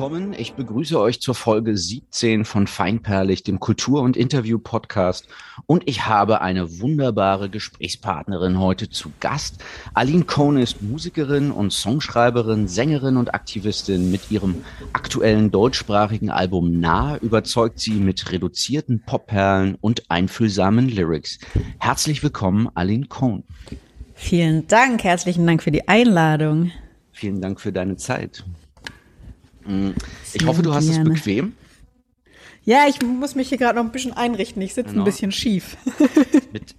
willkommen. Ich begrüße euch zur Folge 17 von Feinperlig, dem Kultur- und Interview-Podcast. Und ich habe eine wunderbare Gesprächspartnerin heute zu Gast. Aline Cohn ist Musikerin und Songschreiberin, Sängerin und Aktivistin. Mit ihrem aktuellen deutschsprachigen Album Nah überzeugt sie mit reduzierten Popperlen und einfühlsamen Lyrics. Herzlich willkommen, Aline Cohn. Vielen Dank, herzlichen Dank für die Einladung. Vielen Dank für deine Zeit. Mm, ich hoffe, du hast es bequem. Ja, ich muss mich hier gerade noch ein bisschen einrichten. Ich sitze genau. ein bisschen schief. mit,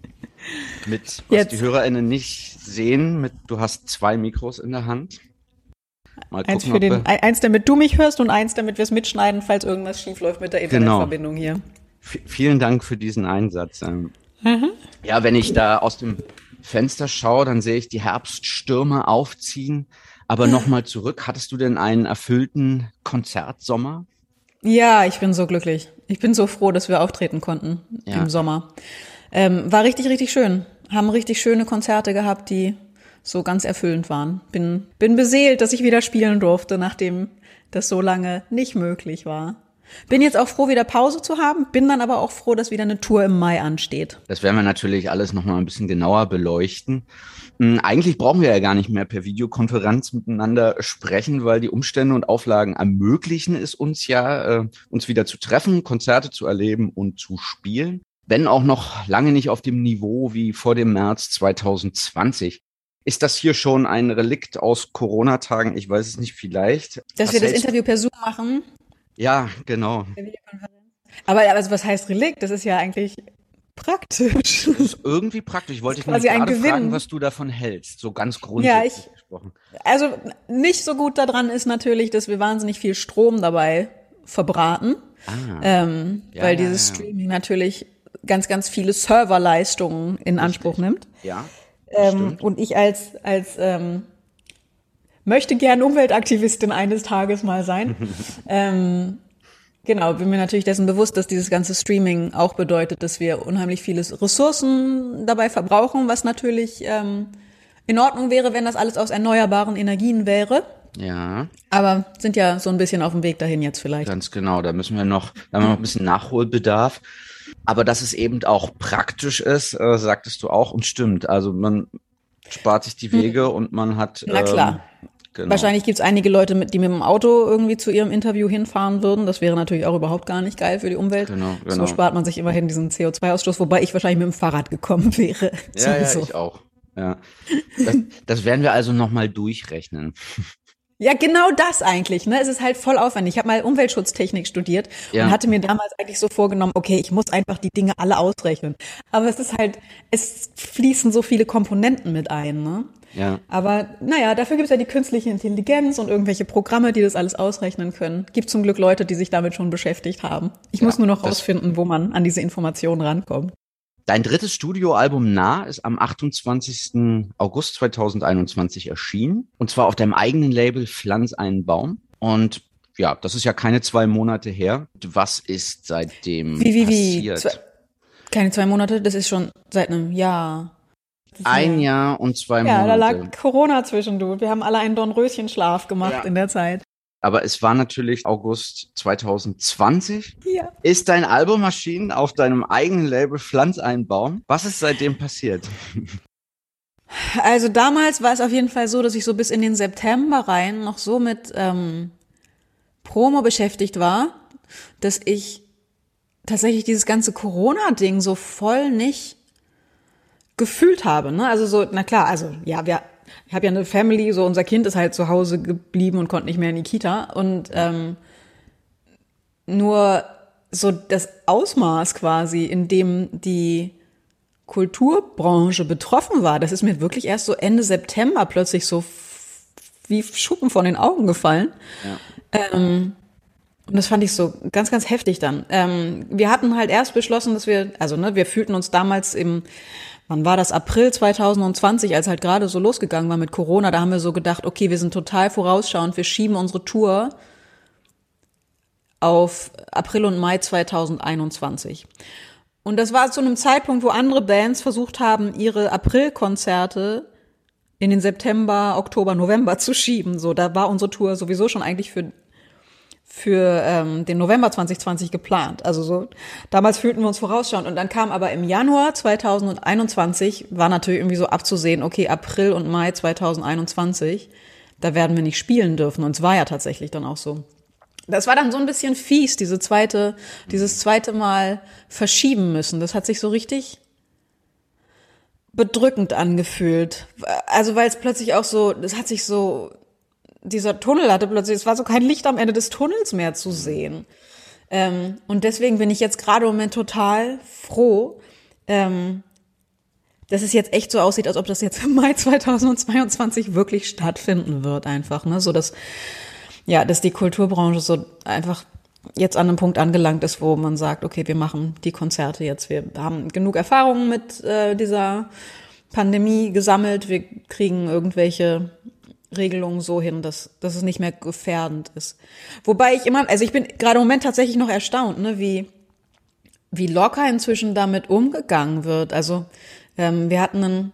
mit was Jetzt. die HörerInnen nicht sehen, mit, du hast zwei Mikros in der Hand. Mal eins, gucken, für den, eins, damit du mich hörst und eins, damit wir es mitschneiden, falls irgendwas schief läuft mit der genau. Internetverbindung genau. hier. V vielen Dank für diesen Einsatz. Ähm. Mhm. Ja, wenn ich da aus dem Fenster schaue, dann sehe ich die Herbststürme aufziehen. Aber nochmal zurück, hattest du denn einen erfüllten Konzertsommer? Ja, ich bin so glücklich. Ich bin so froh, dass wir auftreten konnten ja. im Sommer. Ähm, war richtig, richtig schön. Haben richtig schöne Konzerte gehabt, die so ganz erfüllend waren. Bin, bin beseelt, dass ich wieder spielen durfte, nachdem das so lange nicht möglich war. Bin jetzt auch froh, wieder Pause zu haben, bin dann aber auch froh, dass wieder eine Tour im Mai ansteht. Das werden wir natürlich alles nochmal ein bisschen genauer beleuchten. Hm, eigentlich brauchen wir ja gar nicht mehr per Videokonferenz miteinander sprechen, weil die Umstände und Auflagen ermöglichen es uns ja, äh, uns wieder zu treffen, Konzerte zu erleben und zu spielen. Wenn auch noch lange nicht auf dem Niveau wie vor dem März 2020. Ist das hier schon ein Relikt aus Corona-Tagen? Ich weiß es nicht, vielleicht. Dass was wir das Interview per Zoom machen? Ja, genau. Aber also was heißt Relikt? Das ist ja eigentlich praktisch. Das ist irgendwie praktisch. Ich wollte dich gerade Gewinn. fragen, was du davon hältst, so ganz grundsätzlich ja, ich, gesprochen. Also nicht so gut daran ist natürlich, dass wir wahnsinnig viel Strom dabei verbraten, ah. ähm, ja, weil ja, dieses Streaming natürlich ganz, ganz viele Serverleistungen in Richtig. Anspruch nimmt. Ja. Ähm, und ich als als ähm, möchte gern Umweltaktivistin eines Tages mal sein. ähm, Genau, bin mir natürlich dessen bewusst, dass dieses ganze Streaming auch bedeutet, dass wir unheimlich viele Ressourcen dabei verbrauchen, was natürlich ähm, in Ordnung wäre, wenn das alles aus erneuerbaren Energien wäre. Ja. Aber sind ja so ein bisschen auf dem Weg dahin jetzt vielleicht. Ganz genau, da müssen wir noch, da haben wir noch ein bisschen Nachholbedarf. Aber dass es eben auch praktisch ist, äh, sagtest du auch und stimmt. Also man spart sich die Wege hm. und man hat. Na klar. Ähm, Genau. Wahrscheinlich gibt es einige Leute, die mit dem Auto irgendwie zu ihrem Interview hinfahren würden. Das wäre natürlich auch überhaupt gar nicht geil für die Umwelt. Genau, genau. So spart man sich immerhin diesen CO2-Ausstoß, wobei ich wahrscheinlich mit dem Fahrrad gekommen wäre. Ja, ja ich auch. Ja. Das, das werden wir also nochmal durchrechnen. Ja, genau das eigentlich. Ne? Es ist halt voll aufwendig. Ich habe mal Umweltschutztechnik studiert ja. und hatte mir damals eigentlich so vorgenommen, okay, ich muss einfach die Dinge alle ausrechnen. Aber es ist halt, es fließen so viele Komponenten mit ein. Ne? Ja. Aber naja, dafür gibt es ja die künstliche Intelligenz und irgendwelche Programme, die das alles ausrechnen können. Gibt zum Glück Leute, die sich damit schon beschäftigt haben. Ich ja, muss nur noch rausfinden, wo man an diese Informationen rankommt. Dein drittes Studioalbum Nah ist am 28. August 2021 erschienen. Und zwar auf deinem eigenen Label Pflanz einen Baum. Und ja, das ist ja keine zwei Monate her. Was ist seitdem wie, wie, passiert? Wie? Zwei, keine zwei Monate, das ist schon seit einem Jahr. Ein Jahr und zwei Monate. Ja, da lag Corona zwischendurch. Wir haben alle einen Dornröschenschlaf gemacht ja. in der Zeit. Aber es war natürlich August 2020. Ja. Ist dein Album erschienen auf deinem eigenen Label Pflanz einbauen? Was ist seitdem passiert? Also damals war es auf jeden Fall so, dass ich so bis in den September rein noch so mit ähm, Promo beschäftigt war, dass ich tatsächlich dieses ganze Corona-Ding so voll nicht gefühlt habe. Ne? Also so, na klar, also ja, wir, ich habe ja eine Family, so unser Kind ist halt zu Hause geblieben und konnte nicht mehr in die Kita. Und ähm, nur so das Ausmaß quasi, in dem die Kulturbranche betroffen war, das ist mir wirklich erst so Ende September plötzlich so wie Schuppen von den Augen gefallen. Ja. Ähm, und das fand ich so ganz, ganz heftig dann. Ähm, wir hatten halt erst beschlossen, dass wir, also ne, wir fühlten uns damals im wann war das, April 2020, als halt gerade so losgegangen war mit Corona, da haben wir so gedacht, okay, wir sind total vorausschauend, wir schieben unsere Tour auf April und Mai 2021. Und das war zu einem Zeitpunkt, wo andere Bands versucht haben, ihre Aprilkonzerte in den September, Oktober, November zu schieben. So, da war unsere Tour sowieso schon eigentlich für für ähm, den November 2020 geplant. Also so damals fühlten wir uns vorausschauend und dann kam aber im Januar 2021 war natürlich irgendwie so abzusehen, okay, April und Mai 2021, da werden wir nicht spielen dürfen und es war ja tatsächlich dann auch so. Das war dann so ein bisschen fies, diese zweite, dieses zweite Mal verschieben müssen. Das hat sich so richtig bedrückend angefühlt. Also weil es plötzlich auch so, das hat sich so dieser Tunnel hatte plötzlich, es war so kein Licht am Ende des Tunnels mehr zu sehen. Ähm, und deswegen bin ich jetzt gerade im Moment total froh, ähm, dass es jetzt echt so aussieht, als ob das jetzt im Mai 2022 wirklich stattfinden wird, einfach, ne, so dass, ja, dass die Kulturbranche so einfach jetzt an einem Punkt angelangt ist, wo man sagt, okay, wir machen die Konzerte jetzt, wir haben genug Erfahrungen mit äh, dieser Pandemie gesammelt, wir kriegen irgendwelche Regelungen so hin, dass, dass es nicht mehr gefährdend ist. Wobei ich immer, also ich bin gerade im Moment tatsächlich noch erstaunt, ne, wie, wie locker inzwischen damit umgegangen wird. Also ähm, wir hatten ein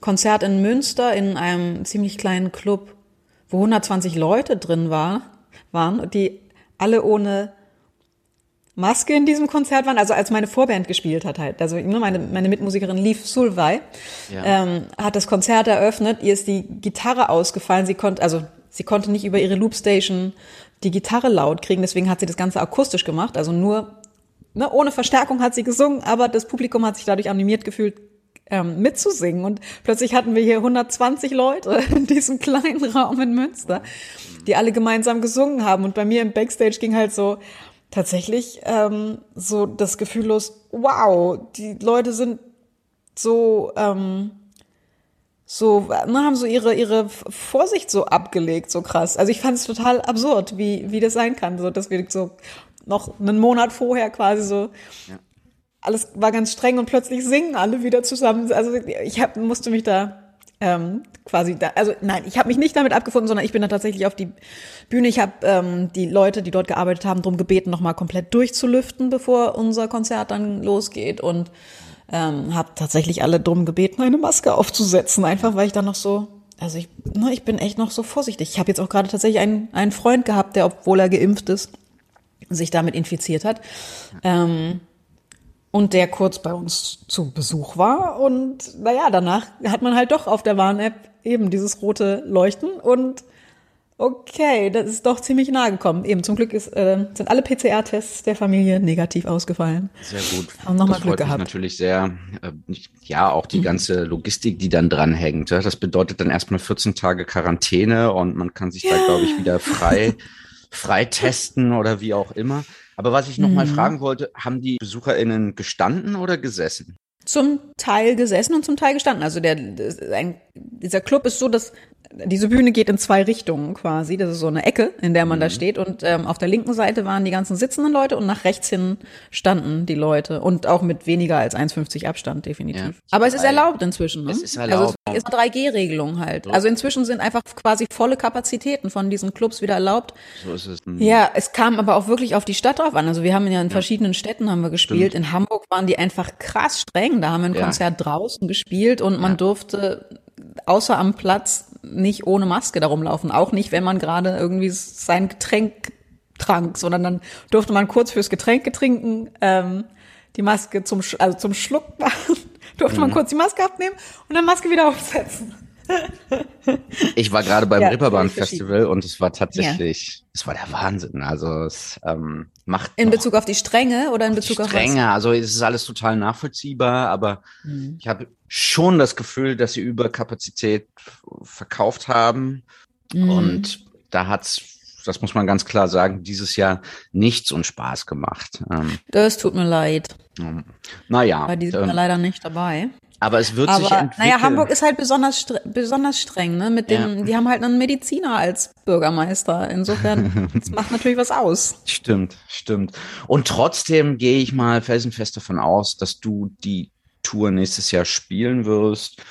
Konzert in Münster in einem ziemlich kleinen Club, wo 120 Leute drin war, waren, die alle ohne Maske in diesem Konzert waren, also als meine Vorband gespielt hat halt, also ne, meine, meine Mitmusikerin Lief Sulvay, ja. ähm, hat das Konzert eröffnet, ihr ist die Gitarre ausgefallen, sie konnte, also sie konnte nicht über ihre Loopstation die Gitarre laut kriegen, deswegen hat sie das Ganze akustisch gemacht, also nur, ne, ohne Verstärkung hat sie gesungen, aber das Publikum hat sich dadurch animiert gefühlt, ähm, mitzusingen. Und plötzlich hatten wir hier 120 Leute in diesem kleinen Raum in Münster, die alle gemeinsam gesungen haben. Und bei mir im Backstage ging halt so, tatsächlich ähm, so das Gefühl los, wow, die Leute sind so, ähm, so, ne, haben so ihre, ihre Vorsicht so abgelegt, so krass. Also ich fand es total absurd, wie, wie das sein kann, so, dass wir so noch einen Monat vorher quasi so, ja. alles war ganz streng und plötzlich singen alle wieder zusammen. Also ich hab, musste mich da ähm, quasi da, also nein, ich habe mich nicht damit abgefunden, sondern ich bin da tatsächlich auf die Bühne. Ich habe ähm, die Leute, die dort gearbeitet haben, darum gebeten, nochmal komplett durchzulüften, bevor unser Konzert dann losgeht und ähm, habe tatsächlich alle drum gebeten, eine Maske aufzusetzen, einfach weil ich dann noch so, also ich, ne, ich bin echt noch so vorsichtig. Ich habe jetzt auch gerade tatsächlich einen, einen Freund gehabt, der, obwohl er geimpft ist, sich damit infiziert hat. Ähm, und der kurz bei uns zu Besuch war. Und naja, danach hat man halt doch auf der Warn-App eben dieses rote Leuchten und okay, das ist doch ziemlich nahe gekommen. Eben zum Glück ist, äh, sind alle PCR-Tests der Familie negativ ausgefallen. Sehr gut. Haben nochmal Glück gehabt. natürlich sehr. Äh, ja, auch die mhm. ganze Logistik, die dann dranhängt. Ja, das bedeutet dann erstmal 14 Tage Quarantäne und man kann sich ja. da, glaube ich, wieder frei, frei testen oder wie auch immer. Aber was ich noch mhm. mal fragen wollte, haben die BesucherInnen gestanden oder gesessen? Zum Teil gesessen und zum Teil gestanden. Also der, ein, dieser Club ist so, dass diese Bühne geht in zwei Richtungen quasi. Das ist so eine Ecke, in der man mhm. da steht. Und ähm, auf der linken Seite waren die ganzen sitzenden Leute und nach rechts hin standen die Leute. Und auch mit weniger als 1,50 Abstand, definitiv. Ja. Aber es ist erlaubt inzwischen. Ne? Es ist erlaubt. Also es ist 3G-Regelung halt. Also inzwischen sind einfach quasi volle Kapazitäten von diesen Clubs wieder erlaubt. So ist es. Mhm. Ja, es kam aber auch wirklich auf die Stadt drauf an. Also wir haben ja in ja. verschiedenen Städten haben wir gespielt. Stimmt. In Hamburg waren die einfach krass streng. Da haben wir ein ja. Konzert draußen gespielt und man durfte außer am Platz nicht ohne Maske darum laufen. Auch nicht, wenn man gerade irgendwie sein Getränk trank, sondern dann durfte man kurz fürs Getränk trinken, ähm, die Maske zum, also zum Schluck machen, durfte mhm. man kurz die Maske abnehmen und dann Maske wieder aufsetzen. Ich war gerade beim ja, Ripperbahn Festival und es war tatsächlich, ja. es war der Wahnsinn. Also es ähm, macht in Bezug auf die Strenge oder in Bezug auf Strenge. Also es ist alles total nachvollziehbar, aber mhm. ich habe schon das Gefühl, dass sie Überkapazität verkauft haben mhm. und da hat's das muss man ganz klar sagen, dieses Jahr nichts und Spaß gemacht. Ähm, das tut mir leid. Ähm, naja. Weil die sind ähm, leider nicht dabei. Aber es wird aber, sich entwickeln. Naja, Hamburg ist halt besonders besonders streng, ne? Mit dem, ja. die haben halt einen Mediziner als Bürgermeister. Insofern, das macht natürlich was aus. Stimmt, stimmt. Und trotzdem gehe ich mal felsenfest davon aus, dass du die Tour nächstes Jahr spielen wirst.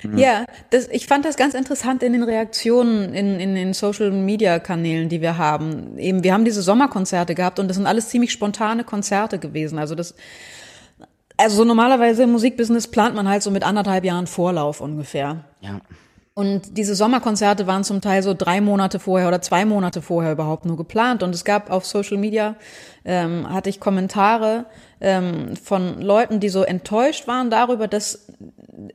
Hm. Ja, das, ich fand das ganz interessant in den Reaktionen in, in den Social Media Kanälen, die wir haben. Eben, wir haben diese Sommerkonzerte gehabt und das sind alles ziemlich spontane Konzerte gewesen. Also das, also so normalerweise im Musikbusiness plant man halt so mit anderthalb Jahren Vorlauf ungefähr. Ja. Und diese Sommerkonzerte waren zum Teil so drei Monate vorher oder zwei Monate vorher überhaupt nur geplant. Und es gab auf Social Media, ähm, hatte ich Kommentare ähm, von Leuten, die so enttäuscht waren darüber, dass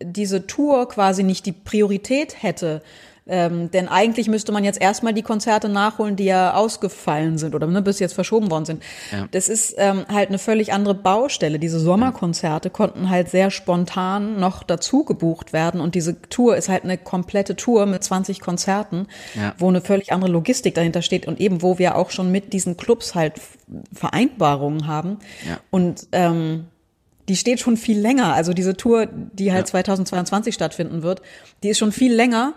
diese Tour quasi nicht die Priorität hätte ähm, denn eigentlich müsste man jetzt erstmal die Konzerte nachholen, die ja ausgefallen sind oder ne, bis jetzt verschoben worden sind. Ja. Das ist ähm, halt eine völlig andere Baustelle. Diese Sommerkonzerte konnten halt sehr spontan noch dazu gebucht werden und diese Tour ist halt eine komplette Tour mit 20 Konzerten, ja. wo eine völlig andere Logistik dahinter steht und eben wo wir auch schon mit diesen Clubs halt Vereinbarungen haben. Ja. Und ähm, die steht schon viel länger. Also diese Tour, die halt ja. 2022 stattfinden wird, die ist schon viel länger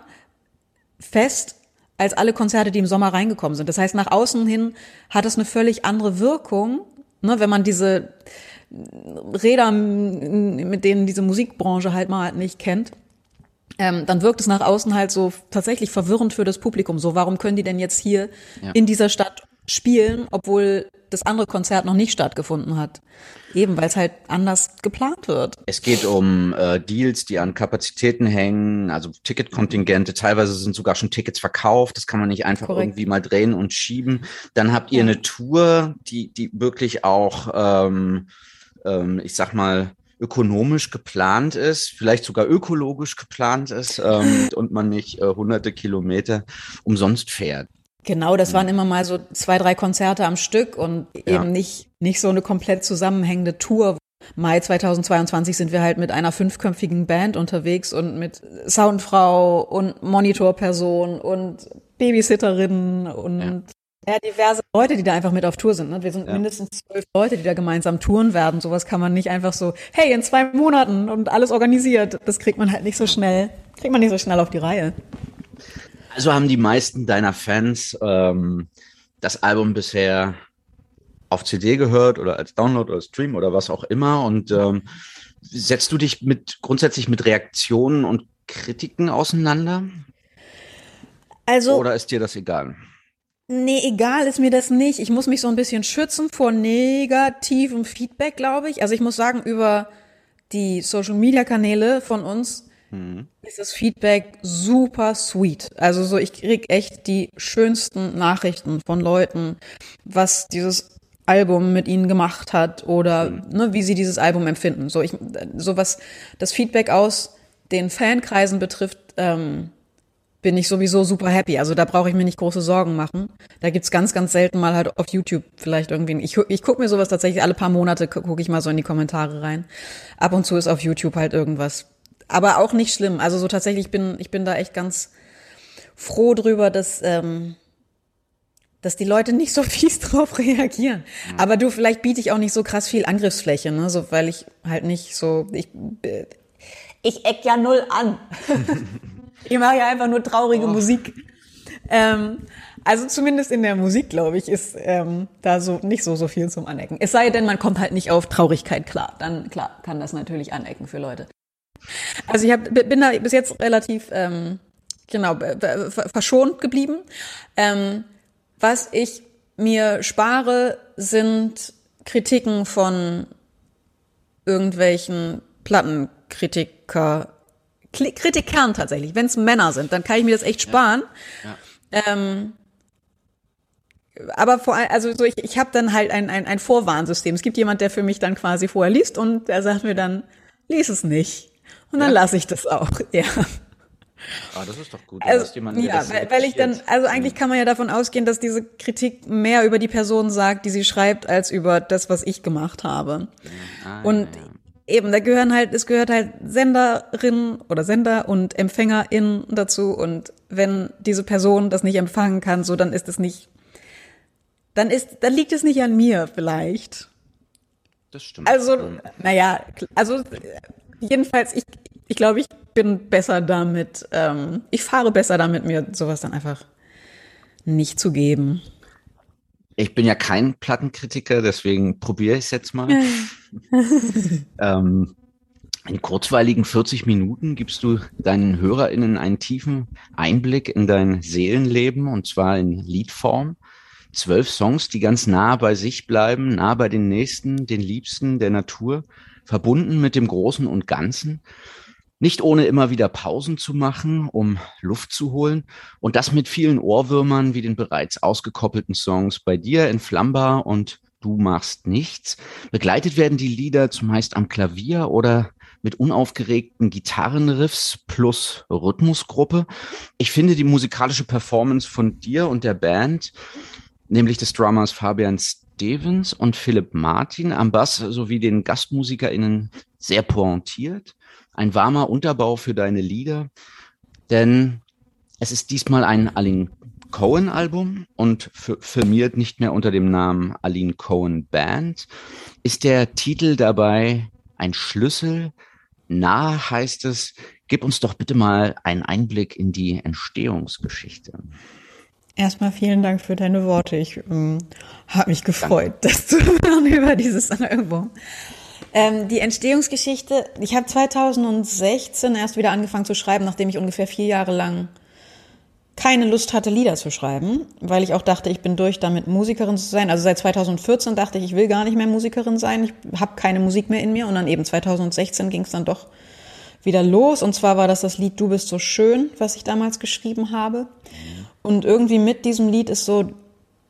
fest als alle Konzerte, die im Sommer reingekommen sind. Das heißt, nach außen hin hat es eine völlig andere Wirkung, ne, wenn man diese Räder, mit denen diese Musikbranche halt mal nicht kennt. Ähm, dann wirkt es nach außen halt so tatsächlich verwirrend für das Publikum. So, warum können die denn jetzt hier ja. in dieser Stadt spielen, obwohl das andere Konzert noch nicht stattgefunden hat. Eben, weil es halt anders geplant wird. Es geht um äh, Deals, die an Kapazitäten hängen, also Ticketkontingente. Teilweise sind sogar schon Tickets verkauft. Das kann man nicht einfach Korrekt. irgendwie mal drehen und schieben. Dann habt ihr ja. eine Tour, die, die wirklich auch, ähm, ähm, ich sag mal, ökonomisch geplant ist, vielleicht sogar ökologisch geplant ist ähm, und man nicht äh, hunderte Kilometer umsonst fährt. Genau, das waren immer mal so zwei, drei Konzerte am Stück und ja. eben nicht, nicht so eine komplett zusammenhängende Tour. Mai 2022 sind wir halt mit einer fünfköpfigen Band unterwegs und mit Soundfrau und Monitorperson und Babysitterinnen und ja. ja diverse Leute, die da einfach mit auf Tour sind. Ne? Wir sind ja. mindestens zwölf Leute, die da gemeinsam touren werden. Sowas kann man nicht einfach so, hey, in zwei Monaten und alles organisiert. Das kriegt man halt nicht so schnell, kriegt man nicht so schnell auf die Reihe. Also haben die meisten deiner Fans ähm, das Album bisher auf CD gehört oder als Download oder Stream oder was auch immer. Und ähm, setzt du dich mit grundsätzlich mit Reaktionen und Kritiken auseinander? Also. Oder ist dir das egal? Nee, egal ist mir das nicht. Ich muss mich so ein bisschen schützen vor negativem Feedback, glaube ich. Also ich muss sagen, über die Social Media Kanäle von uns mhm. ist das Feedback super sweet. Also so, ich krieg echt die schönsten Nachrichten von Leuten, was dieses Album mit ihnen gemacht hat oder mhm. ne, wie sie dieses Album empfinden. So, ich, so was das Feedback aus den Fankreisen betrifft, ähm, bin ich sowieso super happy. Also da brauche ich mir nicht große Sorgen machen. Da gibt's ganz, ganz selten mal halt auf YouTube vielleicht irgendwie. Ich, ich gucke mir sowas tatsächlich alle paar Monate, gucke ich mal so in die Kommentare rein. Ab und zu ist auf YouTube halt irgendwas aber auch nicht schlimm. Also so tatsächlich bin ich bin da echt ganz froh drüber, dass ähm, dass die Leute nicht so fies drauf reagieren. Mhm. Aber du, vielleicht biete ich auch nicht so krass viel Angriffsfläche, ne? So, weil ich halt nicht so ich ich eck ja null an. ich mache ja einfach nur traurige oh. Musik. Ähm, also zumindest in der Musik, glaube ich, ist ähm, da so nicht so so viel zum Anecken. Es sei denn, man kommt halt nicht auf Traurigkeit klar. Dann klar kann das natürlich anecken für Leute. Also ich hab, bin da bis jetzt relativ ähm, genau verschont geblieben. Ähm, was ich mir spare, sind Kritiken von irgendwelchen Plattenkritiker, Kritikern tatsächlich. Wenn es Männer sind, dann kann ich mir das echt sparen. Ja. Ja. Ähm, aber vor allem, also so ich, ich habe dann halt ein, ein, ein Vorwarnsystem. Es gibt jemand, der für mich dann quasi vorher liest und der sagt mir dann, lies es nicht. Und dann ja. lasse ich das auch, ja. Ah, das ist doch gut. Also, jemanden, ja, weil, weil ich dann, also eigentlich kann man ja davon ausgehen, dass diese Kritik mehr über die Person sagt, die sie schreibt, als über das, was ich gemacht habe. Ah, und ja, ja. eben, da gehören halt, es gehört halt Senderinnen oder Sender und EmpfängerInnen dazu. Und wenn diese Person das nicht empfangen kann, so, dann ist es nicht, dann ist, dann liegt es nicht an mir vielleicht. Das stimmt. Also, naja, also jedenfalls, ich, ich glaube, ich bin besser damit, ähm, ich fahre besser damit, mir sowas dann einfach nicht zu geben. Ich bin ja kein Plattenkritiker, deswegen probiere ich es jetzt mal. ähm, in kurzweiligen 40 Minuten gibst du deinen HörerInnen einen tiefen Einblick in dein Seelenleben und zwar in Liedform. Zwölf Songs, die ganz nah bei sich bleiben, nah bei den Nächsten, den Liebsten, der Natur verbunden mit dem Großen und Ganzen. Nicht ohne immer wieder Pausen zu machen, um Luft zu holen. Und das mit vielen Ohrwürmern wie den bereits ausgekoppelten Songs bei dir in Flambar und Du machst nichts. Begleitet werden die Lieder zumeist am Klavier oder mit unaufgeregten Gitarrenriffs plus Rhythmusgruppe. Ich finde die musikalische Performance von dir und der Band, nämlich des Drummers Fabian Stevens und Philipp Martin am Bass sowie den GastmusikerInnen sehr pointiert ein warmer Unterbau für deine Lieder, denn es ist diesmal ein Aline Cohen Album und firmiert nicht mehr unter dem Namen Aline Cohen Band. Ist der Titel dabei ein Schlüssel? Na, heißt es, gib uns doch bitte mal einen Einblick in die Entstehungsgeschichte. Erstmal vielen Dank für deine Worte. Ich ähm, habe mich gefreut, Danke. dass du über dieses Album ähm, die Entstehungsgeschichte, ich habe 2016 erst wieder angefangen zu schreiben, nachdem ich ungefähr vier Jahre lang keine Lust hatte, Lieder zu schreiben, weil ich auch dachte, ich bin durch damit, Musikerin zu sein. Also seit 2014 dachte ich, ich will gar nicht mehr Musikerin sein, ich habe keine Musik mehr in mir. Und dann eben 2016 ging es dann doch wieder los. Und zwar war das das Lied Du bist so schön, was ich damals geschrieben habe. Und irgendwie mit diesem Lied ist so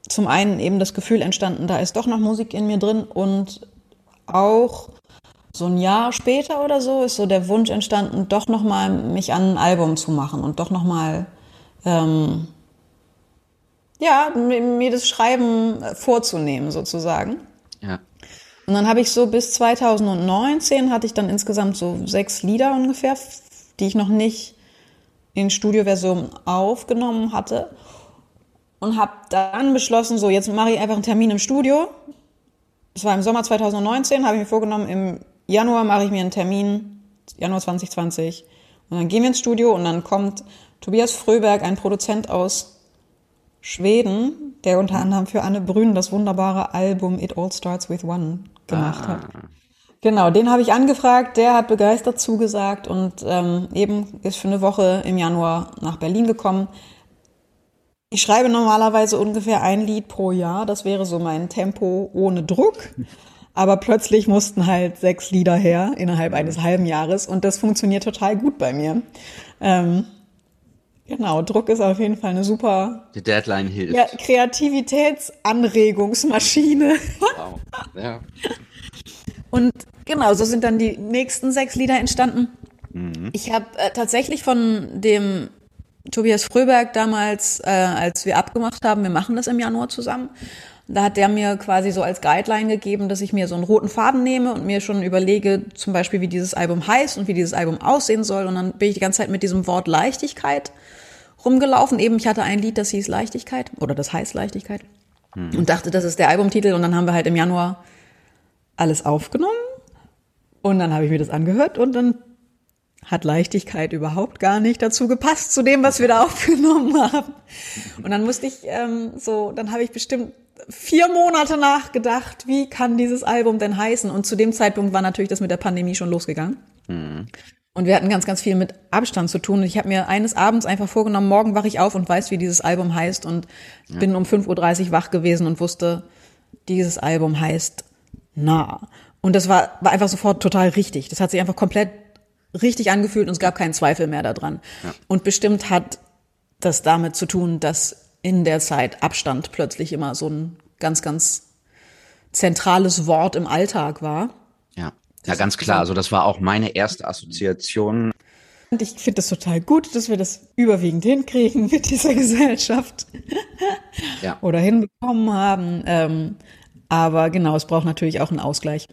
zum einen eben das Gefühl entstanden, da ist doch noch Musik in mir drin und auch so ein Jahr später oder so ist so der Wunsch entstanden, doch nochmal mich an ein Album zu machen und doch nochmal ähm, ja, mir das Schreiben vorzunehmen sozusagen. Ja. Und dann habe ich so bis 2019 hatte ich dann insgesamt so sechs Lieder ungefähr, die ich noch nicht in Studioversion aufgenommen hatte und habe dann beschlossen, so jetzt mache ich einfach einen Termin im Studio das war im Sommer 2019, habe ich mir vorgenommen, im Januar mache ich mir einen Termin, Januar 2020. Und dann gehen wir ins Studio und dann kommt Tobias Fröberg, ein Produzent aus Schweden, der unter anderem für Anne Brün das wunderbare Album It All Starts With One gemacht ah. hat. Genau, den habe ich angefragt, der hat begeistert zugesagt und ähm, eben ist für eine Woche im Januar nach Berlin gekommen. Ich schreibe normalerweise ungefähr ein Lied pro Jahr. Das wäre so mein Tempo ohne Druck. Aber plötzlich mussten halt sechs Lieder her innerhalb eines halben Jahres und das funktioniert total gut bei mir. Ähm, genau, Druck ist auf jeden Fall eine super. Die Deadline hilft. Ja, Kreativitätsanregungsmaschine. Wow. Ja. Und genau, so sind dann die nächsten sechs Lieder entstanden. Mhm. Ich habe äh, tatsächlich von dem Tobias Fröberg damals, äh, als wir abgemacht haben, wir machen das im Januar zusammen. Da hat der mir quasi so als Guideline gegeben, dass ich mir so einen roten Faden nehme und mir schon überlege, zum Beispiel, wie dieses Album heißt und wie dieses Album aussehen soll. Und dann bin ich die ganze Zeit mit diesem Wort Leichtigkeit rumgelaufen. Eben, ich hatte ein Lied, das hieß Leichtigkeit oder das heißt Leichtigkeit mhm. und dachte, das ist der Albumtitel. Und dann haben wir halt im Januar alles aufgenommen. Und dann habe ich mir das angehört und dann hat Leichtigkeit überhaupt gar nicht dazu gepasst, zu dem, was wir da aufgenommen haben. Und dann musste ich ähm, so, dann habe ich bestimmt vier Monate nachgedacht, wie kann dieses Album denn heißen? Und zu dem Zeitpunkt war natürlich das mit der Pandemie schon losgegangen. Mhm. Und wir hatten ganz, ganz viel mit Abstand zu tun. Und ich habe mir eines Abends einfach vorgenommen, morgen wache ich auf und weiß, wie dieses Album heißt. Und ja. bin um 5.30 Uhr wach gewesen und wusste, dieses Album heißt Nah. Und das war, war einfach sofort total richtig. Das hat sich einfach komplett richtig angefühlt und es gab keinen Zweifel mehr daran. Ja. Und bestimmt hat das damit zu tun, dass in der Zeit Abstand plötzlich immer so ein ganz, ganz zentrales Wort im Alltag war. Ja, ja, ganz klar. Also das war auch meine erste Assoziation. Und ich finde das total gut, dass wir das überwiegend hinkriegen mit dieser Gesellschaft. Ja. Oder hinbekommen haben. Ähm, aber genau, es braucht natürlich auch einen Ausgleich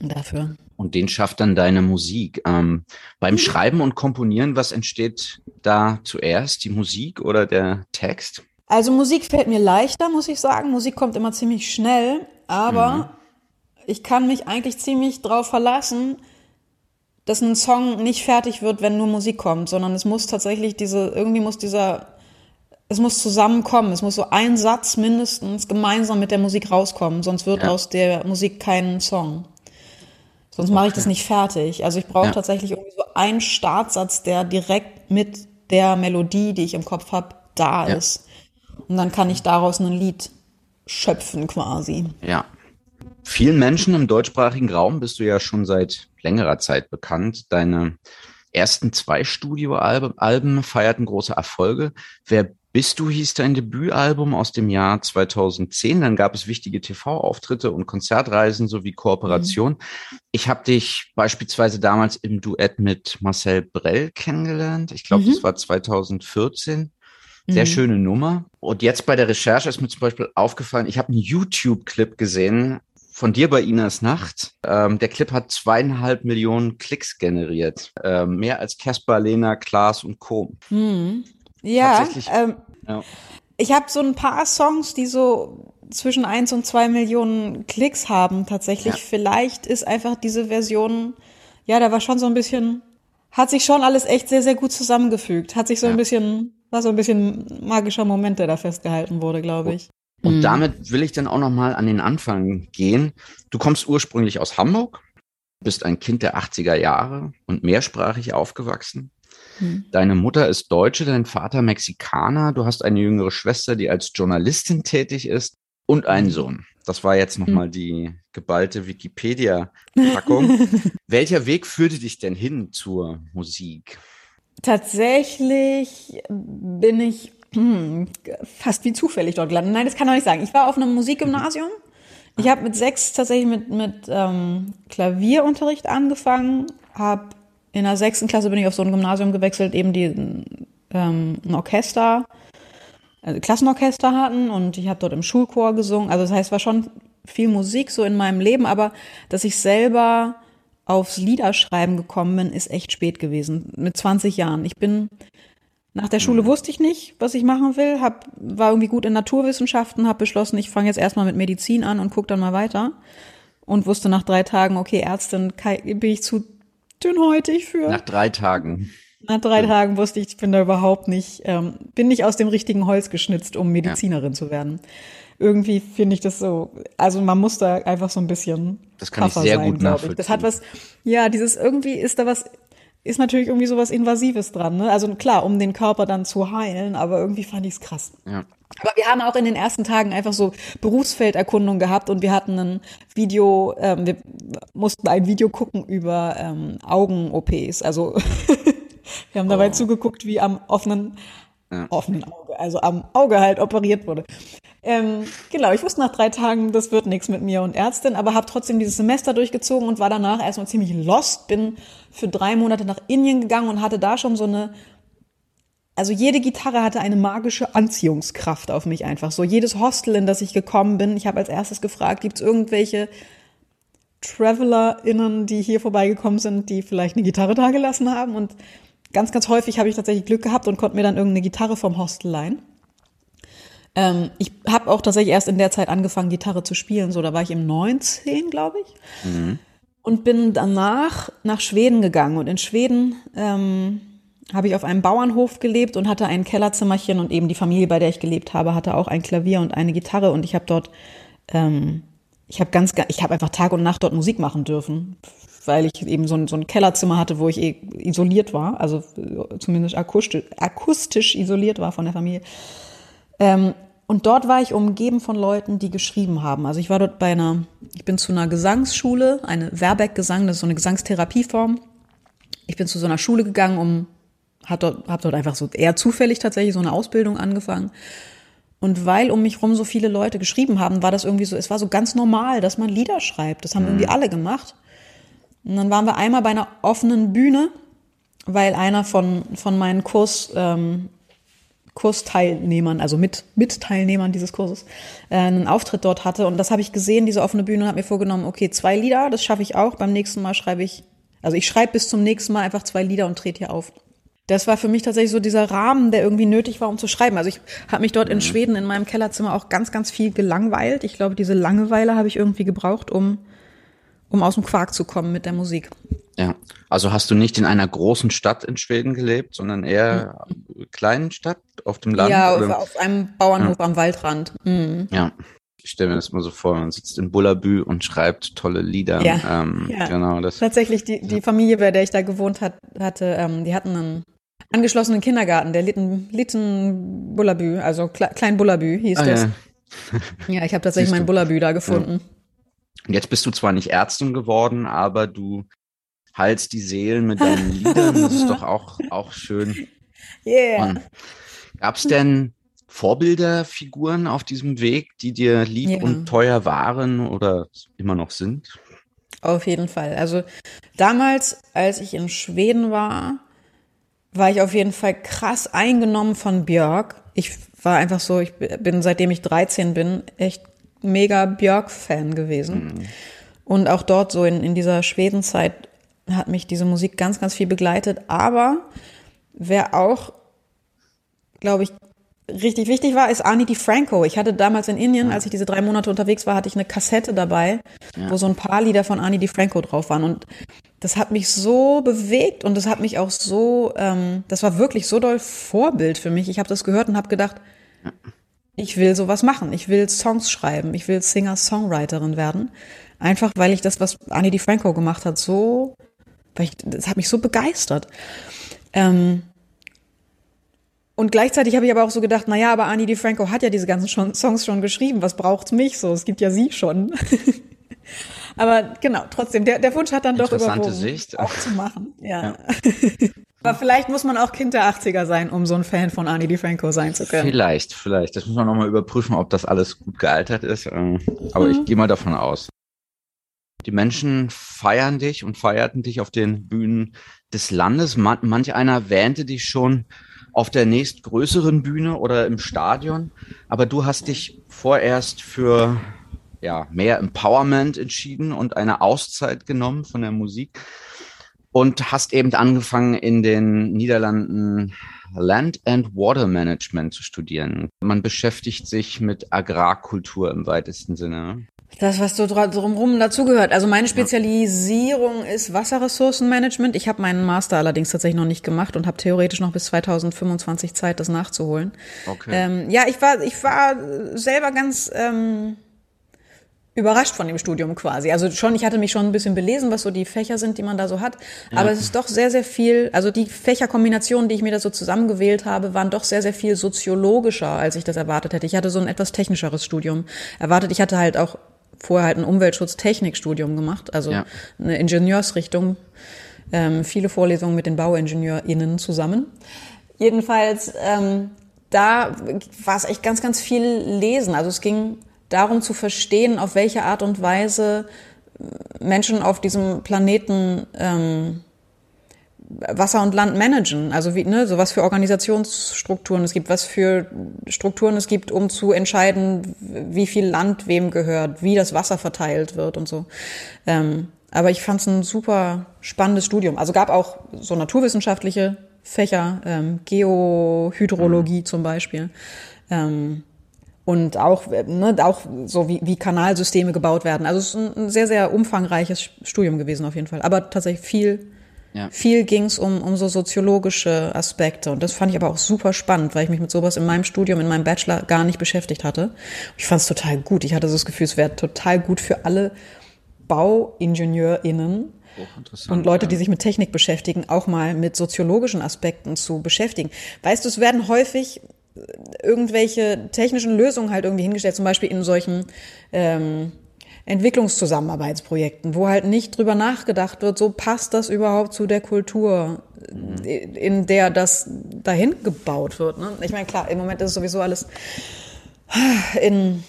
dafür. Und den schafft dann deine Musik. Ähm, beim mhm. Schreiben und Komponieren, was entsteht da zuerst? Die Musik oder der Text? Also Musik fällt mir leichter, muss ich sagen. Musik kommt immer ziemlich schnell, aber mhm. ich kann mich eigentlich ziemlich drauf verlassen, dass ein Song nicht fertig wird, wenn nur Musik kommt, sondern es muss tatsächlich diese, irgendwie muss dieser, es muss zusammenkommen. Es muss so ein Satz mindestens gemeinsam mit der Musik rauskommen, sonst wird ja. aus der Musik kein Song. Sonst mache ich das nicht fertig. Also ich brauche ja. tatsächlich irgendwie so einen Startsatz, der direkt mit der Melodie, die ich im Kopf habe, da ja. ist. Und dann kann ich daraus ein Lied schöpfen quasi. Ja. Vielen Menschen im deutschsprachigen Raum bist du ja schon seit längerer Zeit bekannt. Deine ersten zwei Studioalben feierten große Erfolge. Wer bist du hieß dein Debütalbum aus dem Jahr 2010. Dann gab es wichtige TV-Auftritte und Konzertreisen sowie Kooperation. Mhm. Ich habe dich beispielsweise damals im Duett mit Marcel Brell kennengelernt. Ich glaube, mhm. das war 2014. Sehr mhm. schöne Nummer. Und jetzt bei der Recherche ist mir zum Beispiel aufgefallen, ich habe einen YouTube-Clip gesehen von dir bei Inas Nacht. Ähm, der Clip hat zweieinhalb Millionen Klicks generiert. Ähm, mehr als Casper, Lena, Klaas und Co. Mhm. Ja, ähm, ja, ich habe so ein paar Songs, die so zwischen eins und zwei Millionen Klicks haben tatsächlich. Ja. Vielleicht ist einfach diese Version, ja, da war schon so ein bisschen, hat sich schon alles echt sehr, sehr gut zusammengefügt. Hat sich so ja. ein bisschen, war so ein bisschen magischer Moment, der da festgehalten wurde, glaube ich. Und mhm. damit will ich dann auch nochmal an den Anfang gehen. Du kommst ursprünglich aus Hamburg, bist ein Kind der 80er Jahre und mehrsprachig aufgewachsen. Hm. Deine Mutter ist Deutsche, dein Vater Mexikaner. Du hast eine jüngere Schwester, die als Journalistin tätig ist und einen hm. Sohn. Das war jetzt nochmal hm. die geballte Wikipedia-Packung. Welcher Weg führte dich denn hin zur Musik? Tatsächlich bin ich hm, fast wie zufällig dort gelandet. Nein, das kann ich nicht sagen. Ich war auf einem Musikgymnasium. Ich habe mit sechs tatsächlich mit, mit ähm, Klavierunterricht angefangen, habe in der sechsten Klasse bin ich auf so ein Gymnasium gewechselt, eben die ähm, ein Orchester, also Klassenorchester hatten und ich habe dort im Schulchor gesungen. Also das heißt, war schon viel Musik so in meinem Leben, aber dass ich selber aufs Liederschreiben gekommen bin, ist echt spät gewesen, mit 20 Jahren. Ich bin nach der Schule mhm. wusste ich nicht, was ich machen will, hab, war irgendwie gut in Naturwissenschaften, habe beschlossen, ich fange jetzt erstmal mit Medizin an und gucke dann mal weiter. Und wusste nach drei Tagen, okay, Ärztin bin ich zu dünnhäutig für. Nach drei Tagen. Nach drei ja. Tagen wusste ich, ich bin da überhaupt nicht, ähm, bin nicht aus dem richtigen Holz geschnitzt, um Medizinerin ja. zu werden. Irgendwie finde ich das so, also man muss da einfach so ein bisschen. Das kann ich sehr sein, gut nachvollziehen. Ich. Das hat was, ja, dieses irgendwie ist da was, ist natürlich irgendwie so was Invasives dran. Ne? Also klar, um den Körper dann zu heilen, aber irgendwie fand ich es krass. Ja. Aber wir haben auch in den ersten Tagen einfach so Berufsfelderkundung gehabt und wir hatten ein Video, ähm, wir mussten ein Video gucken über ähm, Augen-OPs. Also wir haben dabei oh. zugeguckt, wie am offenen, ja. offenen Auge, also am Auge halt operiert wurde. Ähm, genau, ich wusste nach drei Tagen, das wird nichts mit mir und Ärztin, aber habe trotzdem dieses Semester durchgezogen und war danach erstmal ziemlich lost, bin für drei Monate nach Indien gegangen und hatte da schon so eine also jede Gitarre hatte eine magische Anziehungskraft auf mich einfach. So jedes Hostel, in das ich gekommen bin, ich habe als erstes gefragt, gibt es irgendwelche TravelerInnen, die hier vorbeigekommen sind, die vielleicht eine Gitarre da gelassen haben? Und ganz, ganz häufig habe ich tatsächlich Glück gehabt und konnte mir dann irgendeine Gitarre vom Hostel leihen. Ähm, ich habe auch tatsächlich erst in der Zeit angefangen, Gitarre zu spielen. So, da war ich im 19, glaube ich. Mhm. Und bin danach nach Schweden gegangen. Und in Schweden ähm, habe ich auf einem Bauernhof gelebt und hatte ein Kellerzimmerchen und eben die Familie, bei der ich gelebt habe, hatte auch ein Klavier und eine Gitarre und ich habe dort, ähm, ich habe ganz, ich habe einfach Tag und Nacht dort Musik machen dürfen, weil ich eben so ein, so ein Kellerzimmer hatte, wo ich eh isoliert war, also zumindest akustisch, akustisch isoliert war von der Familie. Ähm, und dort war ich umgeben von Leuten, die geschrieben haben. Also ich war dort bei einer, ich bin zu einer Gesangsschule, eine Werbeck-Gesang, das ist so eine Gesangstherapieform. Ich bin zu so einer Schule gegangen, um hat dort, hab dort einfach so eher zufällig tatsächlich so eine Ausbildung angefangen. Und weil um mich rum so viele Leute geschrieben haben, war das irgendwie so, es war so ganz normal, dass man Lieder schreibt. Das haben mhm. irgendwie alle gemacht. Und dann waren wir einmal bei einer offenen Bühne, weil einer von, von meinen Kurs, ähm, Kursteilnehmern, also mit, mit Teilnehmern dieses Kurses, äh, einen Auftritt dort hatte. Und das habe ich gesehen, diese offene Bühne, und habe mir vorgenommen, okay, zwei Lieder, das schaffe ich auch. Beim nächsten Mal schreibe ich, also ich schreibe bis zum nächsten Mal einfach zwei Lieder und trete hier auf das war für mich tatsächlich so dieser Rahmen, der irgendwie nötig war, um zu schreiben. Also ich habe mich dort in mhm. Schweden in meinem Kellerzimmer auch ganz, ganz viel gelangweilt. Ich glaube, diese Langeweile habe ich irgendwie gebraucht, um, um aus dem Quark zu kommen mit der Musik. Ja, also hast du nicht in einer großen Stadt in Schweden gelebt, sondern eher mhm. kleinen Stadt auf dem Land? Ja, oder? auf einem Bauernhof ja. am Waldrand. Mhm. Ja, ich stelle mir das mal so vor, man sitzt in Bullabü und schreibt tolle Lieder. Ja, ähm, ja. genau. Das, Tatsächlich, die, die Familie, bei der ich da gewohnt hat, hatte, ähm, die hatten einen angeschlossenen Kindergarten, der Litten, Litten Bullabü, also Kle Klein Bullabü hieß ah, das. Ja, ja ich habe tatsächlich mein Bullabü da gefunden. Jetzt bist du zwar nicht Ärztin geworden, aber du heilst die Seelen mit deinen Liedern. Das ist doch auch, auch schön. Yeah. Gab es denn Vorbilderfiguren auf diesem Weg, die dir lieb Ja. und teuer waren oder immer noch sind? Auf jeden Fall. Also damals, als ich in Schweden war, war ich auf jeden Fall krass eingenommen von Björk. Ich war einfach so, ich bin seitdem ich 13 bin, echt mega Björk-Fan gewesen. Und auch dort so in, in dieser Schwedenzeit hat mich diese Musik ganz, ganz viel begleitet. Aber wer auch, glaube ich, richtig wichtig war, ist Ani DiFranco. Ich hatte damals in Indien, als ich diese drei Monate unterwegs war, hatte ich eine Kassette dabei, wo so ein paar Lieder von Ani DiFranco drauf waren. Und das hat mich so bewegt und das hat mich auch so, ähm, das war wirklich so doll Vorbild für mich. Ich habe das gehört und habe gedacht, ich will sowas machen. Ich will Songs schreiben. Ich will Singer-Songwriterin werden. Einfach, weil ich das, was Ani DiFranco gemacht hat, so, weil ich, das hat mich so begeistert. Ähm, und gleichzeitig habe ich aber auch so gedacht, na ja, aber Ani DiFranco hat ja diese ganzen Songs schon geschrieben. Was braucht's mich so? Es gibt ja sie schon. aber genau, trotzdem, der, der Wunsch hat dann doch überwogen, Sicht. auch zu machen. Ja. aber vielleicht muss man auch Kind der 80er sein, um so ein Fan von Ani DiFranco sein zu können. Vielleicht, vielleicht. Das muss man nochmal überprüfen, ob das alles gut gealtert ist. ähm, Aber ich gehe mal davon aus. Die Menschen feiern dich und feierten dich auf den Bühnen des Landes. Man, manch einer wähnte dich schon auf der nächstgrößeren Bühne oder im Stadion. Aber du hast dich vorerst für ja, mehr Empowerment entschieden und eine Auszeit genommen von der Musik und hast eben angefangen in den Niederlanden Land and Water Management zu studieren. Man beschäftigt sich mit Agrarkultur im weitesten Sinne. Das, was so drumherum dazugehört. Also meine Spezialisierung ist Wasserressourcenmanagement. Ich habe meinen Master allerdings tatsächlich noch nicht gemacht und habe theoretisch noch bis 2025 Zeit, das nachzuholen. Okay. Ähm, ja, ich war, ich war selber ganz ähm, überrascht von dem Studium quasi. Also schon, ich hatte mich schon ein bisschen belesen, was so die Fächer sind, die man da so hat. Aber es ist doch sehr, sehr viel, also die Fächerkombinationen, die ich mir da so zusammengewählt habe, waren doch sehr, sehr viel soziologischer, als ich das erwartet hätte. Ich hatte so ein etwas technischeres Studium erwartet. Ich hatte halt auch vorher halt ein Umweltschutztechnikstudium gemacht, also Ja. eine Ingenieursrichtung. Ähm, viele Vorlesungen mit den BauingenieurInnen zusammen. Jedenfalls, ähm, da war es echt ganz, ganz viel Lesen. Also es ging darum zu verstehen, auf welche Art und Weise Menschen auf diesem Planeten ähm, Wasser und Land managen. Also wie, ne, so was für Organisationsstrukturen es gibt, was für Strukturen es gibt, um zu entscheiden, wie viel Land wem gehört, wie das Wasser verteilt wird und so. Ähm, aber ich fand es ein super spannendes Studium. Also gab auch so naturwissenschaftliche Fächer, ähm, Geohydrologie zum Beispiel. Ähm, und auch, ne, auch so wie, wie Kanalsysteme gebaut werden. Also es ist ein, sehr, sehr umfangreiches Studium gewesen auf jeden Fall. Aber tatsächlich viel, Ja. viel ging es um, um so soziologische Aspekte. Und das fand ich aber auch super spannend, weil ich mich mit sowas in meinem Studium, in meinem Bachelor gar nicht beschäftigt hatte. Ich fand es total gut. Ich hatte so das Gefühl, es wäre total gut für alle BauingenieurInnen Hochinteressant. und Leute, die sich mit Technik beschäftigen, auch mal mit soziologischen Aspekten zu beschäftigen. Weißt du, es werden häufig irgendwelche technischen Lösungen halt irgendwie hingestellt, zum Beispiel in solchen ähm, Entwicklungszusammenarbeitsprojekten, wo halt nicht drüber nachgedacht wird, so passt das überhaupt zu der Kultur, in der das dahin gebaut wird. Ne? Ich meine, klar, im Moment ist es sowieso alles in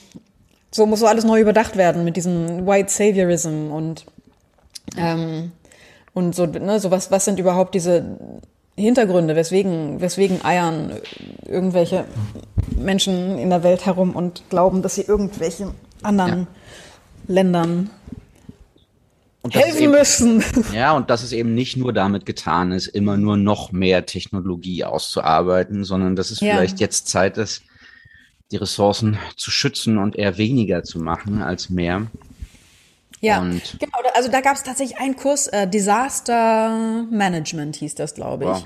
so muss so alles neu überdacht werden mit diesem White Saviorism und ähm, und so, ne, so was, was sind überhaupt diese Hintergründe, weswegen, weswegen eiern irgendwelche Menschen in der Welt herum und glauben, dass sie irgendwelchen anderen Ländern das ist helfen eben- müssen. Ja, und dass es eben nicht nur damit getan ist, immer nur noch mehr Technologie auszuarbeiten, sondern dass es Ja. vielleicht jetzt Zeit ist, die Ressourcen zu schützen und eher weniger zu machen als mehr. Ja, Und- genau. Also da gab es tatsächlich einen Kurs, äh, Disaster Management hieß das, glaube ich. Wow.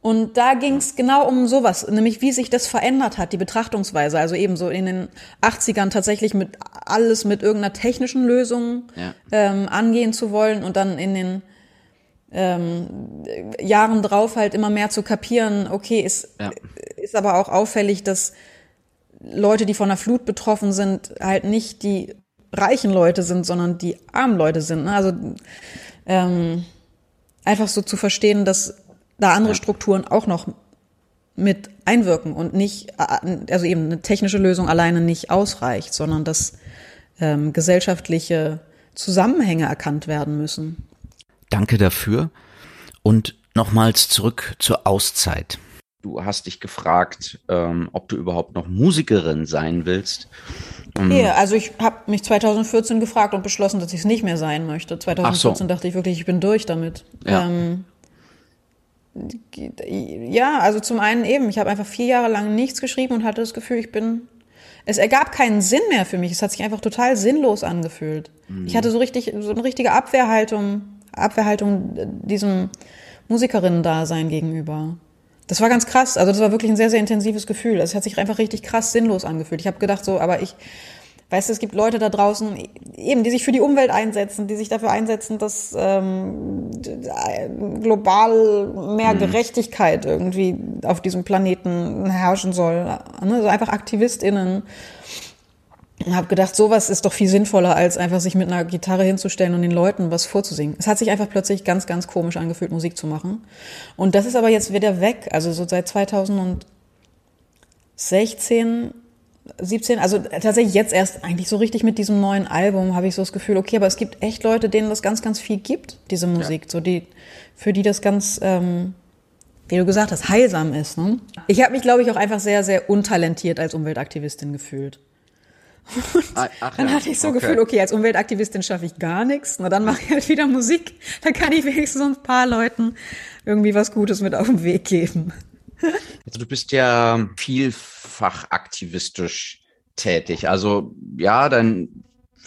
Und da ging es genau um sowas, nämlich wie sich das verändert hat, die Betrachtungsweise. Also eben so in den 80ern tatsächlich mit alles mit irgendeiner technischen Lösung Ja. ähm, angehen zu wollen und dann in den ähm, Jahren drauf halt immer mehr zu kapieren, okay, ist, Ja. ist aber auch auffällig, dass Leute, die von einer Flut betroffen sind, halt nicht die reichen Leute sind, sondern die armen Leute sind. Ne? Also ähm, einfach so zu verstehen, dass da andere Strukturen auch noch mit einwirken und nicht, also eben eine technische Lösung alleine nicht ausreicht, sondern dass ähm, gesellschaftliche Zusammenhänge erkannt werden müssen. Danke dafür. Und nochmals zurück zur Auszeit. Du hast dich gefragt, ähm, ob du überhaupt noch Musikerin sein willst. Um, ähm, ja, also ich habe mich 2014 gefragt und beschlossen, dass ich es nicht mehr sein möchte. 2014 so. dachte ich wirklich, ich bin durch damit. Ja. Ähm, ja, also zum einen eben, ich habe einfach vier Jahre lang nichts geschrieben und hatte das Gefühl, ich bin. Es ergab keinen Sinn mehr für mich. Es hat sich einfach total sinnlos angefühlt. Mhm. Ich hatte so richtig, so eine richtige Abwehrhaltung, Abwehrhaltung diesem Musikerinnen-Dasein gegenüber. Das war ganz krass. Also das war wirklich ein sehr, sehr intensives Gefühl. Es hat sich einfach richtig krass sinnlos angefühlt. Ich habe gedacht so, aber ich, Weißt du, es gibt Leute da draußen, eben, die sich für die Umwelt einsetzen, die sich dafür einsetzen, dass ähm, global mehr mhm. Gerechtigkeit irgendwie auf diesem Planeten herrschen soll. Also einfach AktivistInnen. Und habe gedacht, sowas ist doch viel sinnvoller, als einfach sich mit einer Gitarre hinzustellen und den Leuten was vorzusingen. Es hat sich einfach plötzlich ganz, ganz komisch angefühlt, Musik zu machen. Und das ist aber jetzt wieder weg. Also so seit 2016 17, also tatsächlich jetzt erst eigentlich so richtig mit diesem neuen Album habe ich so das Gefühl, okay, aber es gibt echt Leute, denen das ganz, ganz viel gibt, diese Musik, ja. so die, für die das ganz, ähm, wie du gesagt hast, heilsam ist. Ne? Ich habe mich, glaube ich, auch einfach sehr, sehr untalentiert als Umweltaktivistin gefühlt. Ach, ach, dann hatte ich so okay. Gefühl, okay, als Umweltaktivistin schaffe ich gar nichts. Na, dann mache ich halt wieder Musik. Dann kann ich wenigstens ein paar Leuten irgendwie was Gutes mit auf den Weg geben. Also du bist ja vielfach aktivistisch tätig. Also ja, dein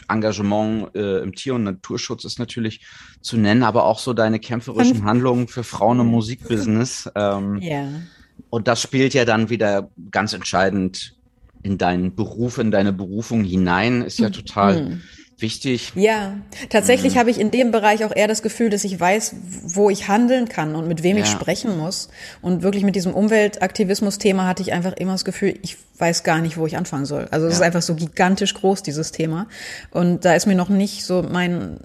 Engagement äh, im Tier- und Naturschutz ist natürlich zu nennen, aber auch so deine kämpferischen Handlungen für Frauen im Musikbusiness. Ähm, ja. Und das spielt ja dann wieder ganz entscheidend in deinen Beruf, in deine Berufung hinein, ist ja total mhm wichtig. Ja, tatsächlich mhm. habe ich in dem Bereich auch eher das Gefühl, dass ich weiß, wo ich handeln kann und mit wem ja. ich sprechen muss. Und wirklich mit diesem Umweltaktivismus-Thema hatte ich einfach immer das Gefühl, ich weiß gar nicht, wo ich anfangen soll. Also es ja. ist einfach so gigantisch groß, dieses Thema. Und da ist mir noch nicht so mein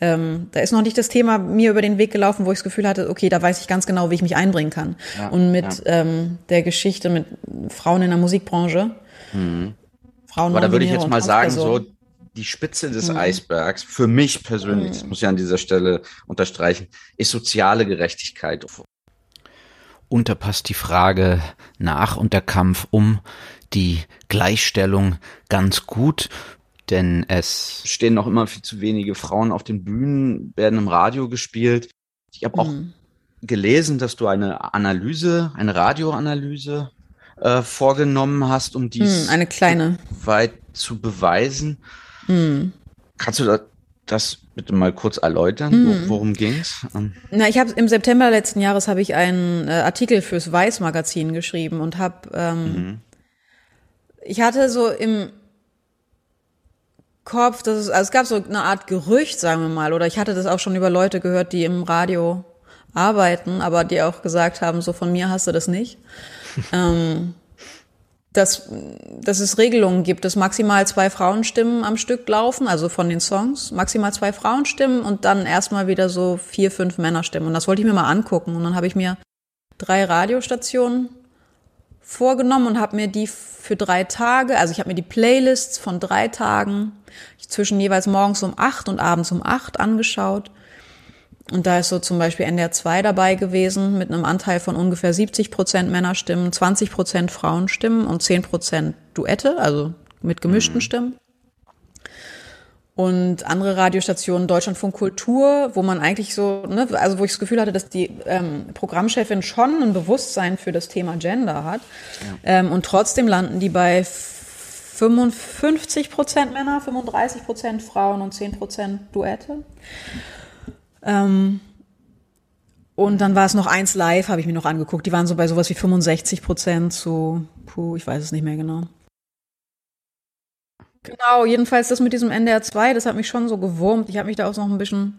ähm, da ist noch nicht das Thema mir über den Weg gelaufen, wo ich das Gefühl hatte, okay, da weiß ich ganz genau, wie ich mich einbringen kann. Ja, und mit ja. ähm, der Geschichte mit Frauen in der Musikbranche. Mhm. Frauen Aber da würde ich jetzt mal sagen, so die Spitze des mhm. Eisbergs, für mich persönlich, mhm. das muss ich an dieser Stelle unterstreichen, ist soziale Gerechtigkeit. Und da passt die Frage nach und der Kampf um die Gleichstellung ganz gut, denn es stehen noch immer viel zu wenige Frauen auf den Bühnen, werden im Radio gespielt. Ich habe auch mhm. gelesen, dass du eine Analyse, eine Radioanalyse äh, vorgenommen hast, um dies mhm, eine kleine weit zu beweisen. Hm. Kannst du das bitte mal kurz erläutern? Hm. Worum ging's? Ähm. Na, ich habe im September letzten Jahres habe ich einen äh, Artikel fürs Weiß Magazin geschrieben und habe ähm, mhm. ich hatte so im Kopf, dass es, also es gab so eine Art Gerücht, sagen wir mal, oder ich hatte das auch schon über Leute gehört, die im Radio arbeiten, aber die auch gesagt haben, so von mir hast du das nicht. ähm, dass, dass es Regelungen gibt, dass maximal zwei Frauenstimmen am Stück laufen, also von den Songs, maximal zwei Frauenstimmen und dann erstmal wieder so vier, fünf Männerstimmen. Und das wollte ich mir mal angucken. Und dann habe ich mir drei Radiostationen vorgenommen und habe mir die für drei Tage, also ich habe mir die Playlists von drei Tagen zwischen jeweils morgens um acht und abends um acht angeschaut und da ist so zum Beispiel NDR 2 dabei gewesen mit einem Anteil von ungefähr 70 Prozent Männerstimmen, 20 Prozent Frauenstimmen und 10 Prozent Duette, also mit gemischten mhm. Stimmen. Und andere Radiostationen, Deutschlandfunk Kultur, wo man eigentlich so, ne, also wo ich das Gefühl hatte, dass die ähm, Programmchefin schon ein Bewusstsein für das Thema Gender hat. Ja. Ähm, und trotzdem landen die bei 55 Prozent Männer, 35 Prozent Frauen und 10 Prozent Duette. Ähm, und dann war es noch eins live, habe ich mir noch angeguckt. Die waren so bei sowas wie 65 Prozent zu, puh, ich weiß es nicht mehr genau. Genau, jedenfalls das mit diesem NDR 2, das hat mich schon so gewurmt. Ich habe mich da auch noch ein bisschen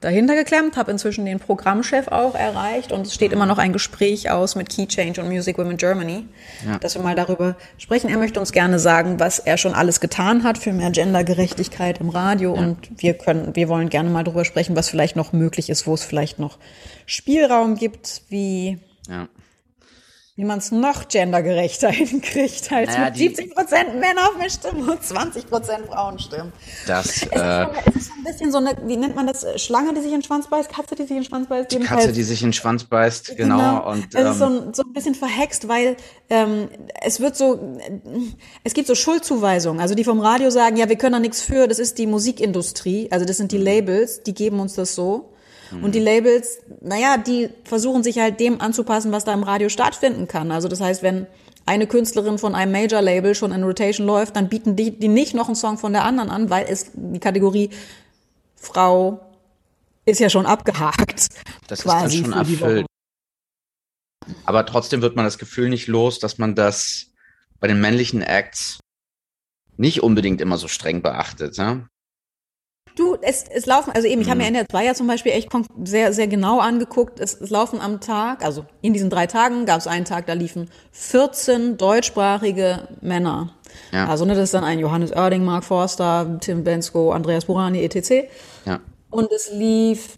dahinter geklemmt, habe inzwischen den Programmchef auch erreicht und es steht immer noch ein Gespräch aus mit Key Change und Music Women Germany, ja. dass wir mal darüber sprechen. Er möchte uns gerne sagen, was er schon alles getan hat für mehr Gendergerechtigkeit im Radio ja. und wir können, wir wollen gerne mal darüber sprechen, was vielleicht noch möglich ist, wo es vielleicht noch Spielraum gibt, wie ja wie man es noch gendergerechter hinkriegt, als naja, mit 70 Prozent Männerstimmen und 20 Prozent Frauenstimmen. Das es, äh, ist, es ist ein bisschen so eine, wie nennt man das, Schlange, die sich in den Schwanz beißt, Katze, die sich in den Schwanz beißt. Die Katze, die sich in den Schwanz beißt, genau. genau. Und, ähm, es ist so ähm, ein, so ein bisschen verhext, weil ähm, es wird so, es gibt so Schuldzuweisungen, also die vom Radio sagen, ja, wir können da nichts für, das ist die Musikindustrie, also das sind die mhm. Labels, die geben uns das so. Und die Labels, naja, die versuchen sich halt dem anzupassen, was da im Radio stattfinden kann. Also das heißt, wenn eine Künstlerin von einem Major-Label schon in Rotation läuft, dann bieten die, die nicht noch einen Song von der anderen an, weil es die Kategorie Frau ist ja schon abgehakt. Das quasi ist dann schon erfüllt. Aber trotzdem wird man das Gefühl nicht los, dass man das bei den männlichen Acts nicht unbedingt immer so streng beachtet. Ja? Du, es, es laufen, also eben, ich habe mir mhm. NDR2 ja zum Beispiel echt sehr, sehr genau angeguckt. Es, es laufen am Tag, also in diesen drei Tagen gab es einen Tag, da liefen 14 deutschsprachige Männer. Ja. Also ne, das ist dann ein Johannes Oerding, Mark Forster, Tim Bensko, Andreas Burani, etc. Ja. Und es lief,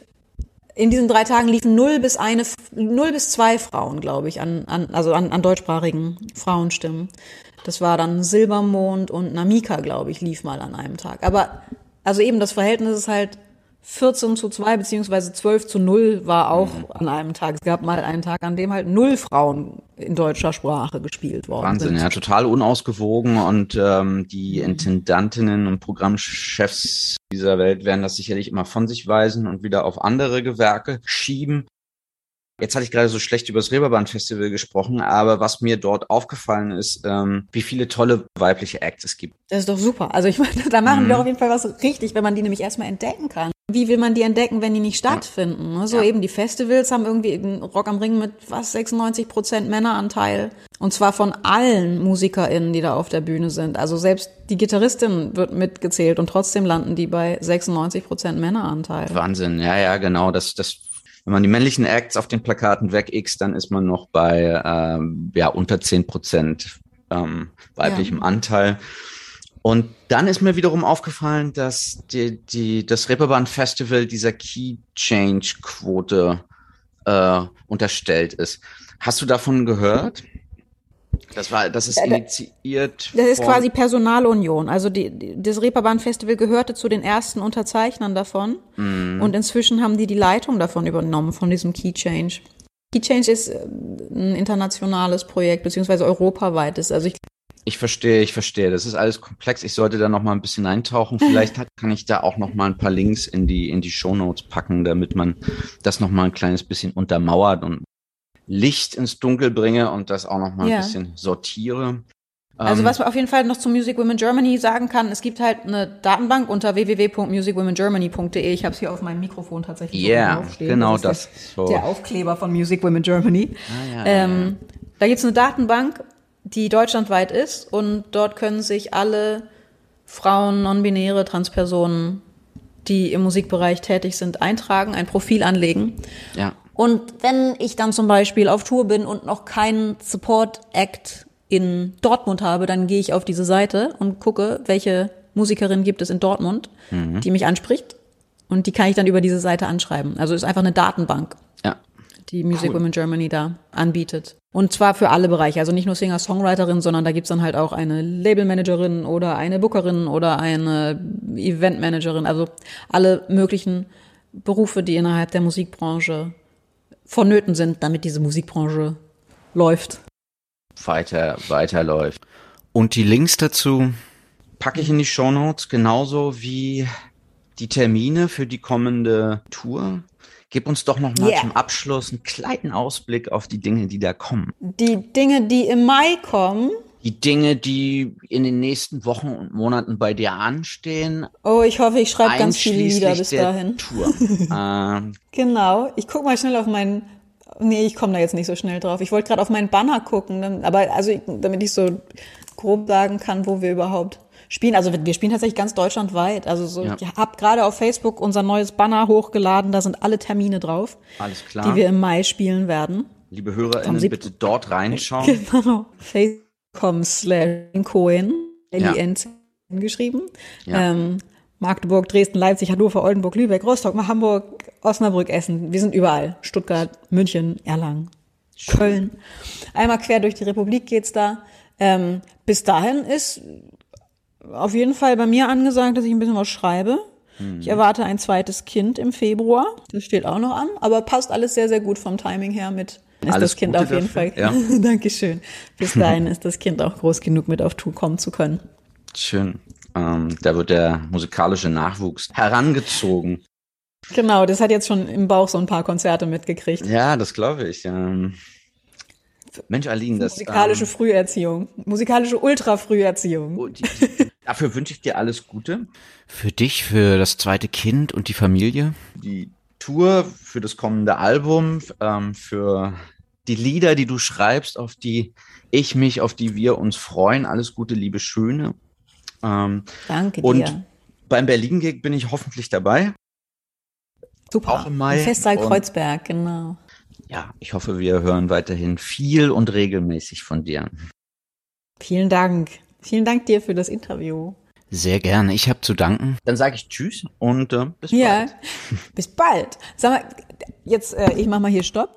in diesen drei Tagen liefen null bis eine, null bis zwei Frauen, glaube ich, an, an, also an, an deutschsprachigen Frauenstimmen. Das war dann Silbermond und Namika, glaube ich, lief mal an einem Tag. Aber also eben das Verhältnis ist halt 14 zu 2 beziehungsweise 12 zu 0 war auch mhm. an einem Tag. Es gab mal einen Tag, an dem halt null Frauen in deutscher Sprache gespielt worden Wahnsinn, sind. ja, total unausgewogen und ähm, die mhm. Intendantinnen und Programmchefs dieser Welt werden das sicherlich immer von sich weisen und wieder auf andere Gewerke schieben. Jetzt hatte ich gerade so schlecht über das Reeperbahn-Festival gesprochen, aber was mir dort aufgefallen ist, ähm, wie viele tolle weibliche Acts es gibt. Das ist doch super. Also ich meine, da machen mhm. wir auf jeden Fall was richtig, wenn man die nämlich erstmal entdecken kann. Wie will man die entdecken, wenn die nicht stattfinden? Ja. So ja. eben die Festivals haben irgendwie Rock am Ring mit was 96 Prozent Männeranteil und zwar von allen MusikerInnen, die da auf der Bühne sind. Also selbst die Gitarristin wird mitgezählt und trotzdem landen die bei 96 Prozent Männeranteil. Wahnsinn, ja, ja, genau. Das, das wenn man die männlichen Acts auf den Plakaten wegixt, dann ist man noch bei ähm, ja, unter zehn Prozent ähm, weiblichem ja. Anteil. Und dann ist mir wiederum aufgefallen, dass die, die, das Reeperbahn Festival dieser Key Change Quote äh, unterstellt ist. Hast du davon gehört? Das war, das ist initiiert. Das ist quasi Personalunion. Also die, das Reeperbahn Festival gehörte zu den ersten Unterzeichnern davon. Mm. Und inzwischen haben die die Leitung davon übernommen, von diesem Key Change. Key Change ist äh, ein internationales Projekt, beziehungsweise europaweites. Also ich ich verstehe, ich verstehe. Das ist alles komplex. Ich sollte da noch mal ein bisschen eintauchen. Vielleicht hat, kann ich da auch noch mal ein paar Links in die in die Show Notes packen, damit man das noch mal ein kleines bisschen untermauert und Licht ins Dunkel bringe und das auch noch mal ein ja. bisschen sortiere. Also ähm, was man auf jeden Fall noch zu Music Women Germany sagen kann, es gibt halt eine Datenbank unter www.musicwomengermany.de. Ich habe es hier auf meinem Mikrofon tatsächlich yeah, stehen. genau das. das. So. Der Aufkleber von Music Women Germany. Ah, ja, ähm, ja. Da gibt's eine Datenbank, die deutschlandweit ist und dort können sich alle Frauen, non-binäre, Transpersonen, die im Musikbereich tätig sind, eintragen, ein Profil anlegen. Ja. Und wenn ich dann zum Beispiel auf Tour bin und noch keinen Support-Act in Dortmund habe, dann gehe ich auf diese Seite und gucke, welche Musikerin gibt es in Dortmund, mhm. die mich anspricht. Und die kann ich dann über diese Seite anschreiben. Also ist einfach eine Datenbank, ja. die Music cool. Women Germany da anbietet. Und zwar für alle Bereiche, also nicht nur Singer-Songwriterin, sondern da gibt's dann halt auch eine Labelmanagerin oder eine Bookerin oder eine Eventmanagerin, also alle möglichen Berufe, die innerhalb der Musikbranche vonnöten sind, damit diese Musikbranche läuft. Weiter, weiterläuft. Und die Links dazu packe ich in die Show Notes, genauso wie die Termine für die kommende Tour. Gib uns doch noch mal yeah. zum Abschluss einen kleinen Ausblick auf die Dinge, die da kommen. Die Dinge, die im Mai kommen die Dinge, die in den nächsten Wochen und Monaten bei dir anstehen. Oh, ich hoffe, ich schreibe ganz viele Lieder bis dahin. Tour. ähm, genau. Ich guck mal schnell auf meinen. Nee, ich komme da jetzt nicht so schnell drauf. Ich wollte gerade auf meinen Banner gucken, aber also damit ich so grob sagen kann, wo wir überhaupt spielen, also wir spielen tatsächlich ganz deutschlandweit. Also so, ja. ich habe gerade auf Facebook unser neues Banner hochgeladen, da sind alle Termine drauf. Alles klar. Die wir im Mai spielen werden. Liebe HörerInnen, bitte dort reinschauen. Genau. Facebook.com slash Cohen, L-I-N geschrieben. Ja. Ähm, Magdeburg, Dresden, Leipzig, Hannover, Oldenburg, Lübeck, Rostock, Hamburg, Osnabrück, Essen. Wir sind überall. Stuttgart, München, Erlangen, Köln. Einmal quer durch die Republik geht's da. Ähm, bis dahin ist auf jeden Fall bei mir angesagt, dass ich ein bisschen was schreibe. Hm. Ich erwarte ein zweites Kind im Februar. Das steht auch noch an, aber passt alles sehr, sehr gut vom Timing her mit. Ist alles das Kind Gute auf jeden dafür. Fall. Ja. Dankeschön. Bis dahin ist das Kind auch groß genug, mit auf Tour kommen zu können. Schön. Ähm, da wird der musikalische Nachwuchs herangezogen. Genau, das hat jetzt schon im Bauch so ein paar Konzerte mitgekriegt. Ja, das glaube ich. Ähm, Mensch, Aline, das. Musikalische ähm, Früherziehung. Musikalische Ultra-Früherziehung. Oh, dafür wünsche ich dir alles Gute. Für dich, für das zweite Kind und die Familie. Die Tour, für das kommende Album, ähm, für die Lieder, die du schreibst, auf die ich mich, auf die wir uns freuen. Alles Gute, liebe Schöne. Ähm, Danke dir. Und beim Berlin-Gig bin ich hoffentlich dabei. Super. Auch im Mai. Festsaal Kreuzberg, genau ja, ich hoffe, wir hören weiterhin viel und regelmäßig von dir. Vielen Dank. Vielen Dank dir für das Interview. Sehr gerne. Ich habe zu danken. Dann sage ich Tschüss und äh, bis ja, bald. Bis bald. Sag mal, jetzt, äh, ich mach mal hier Stopp.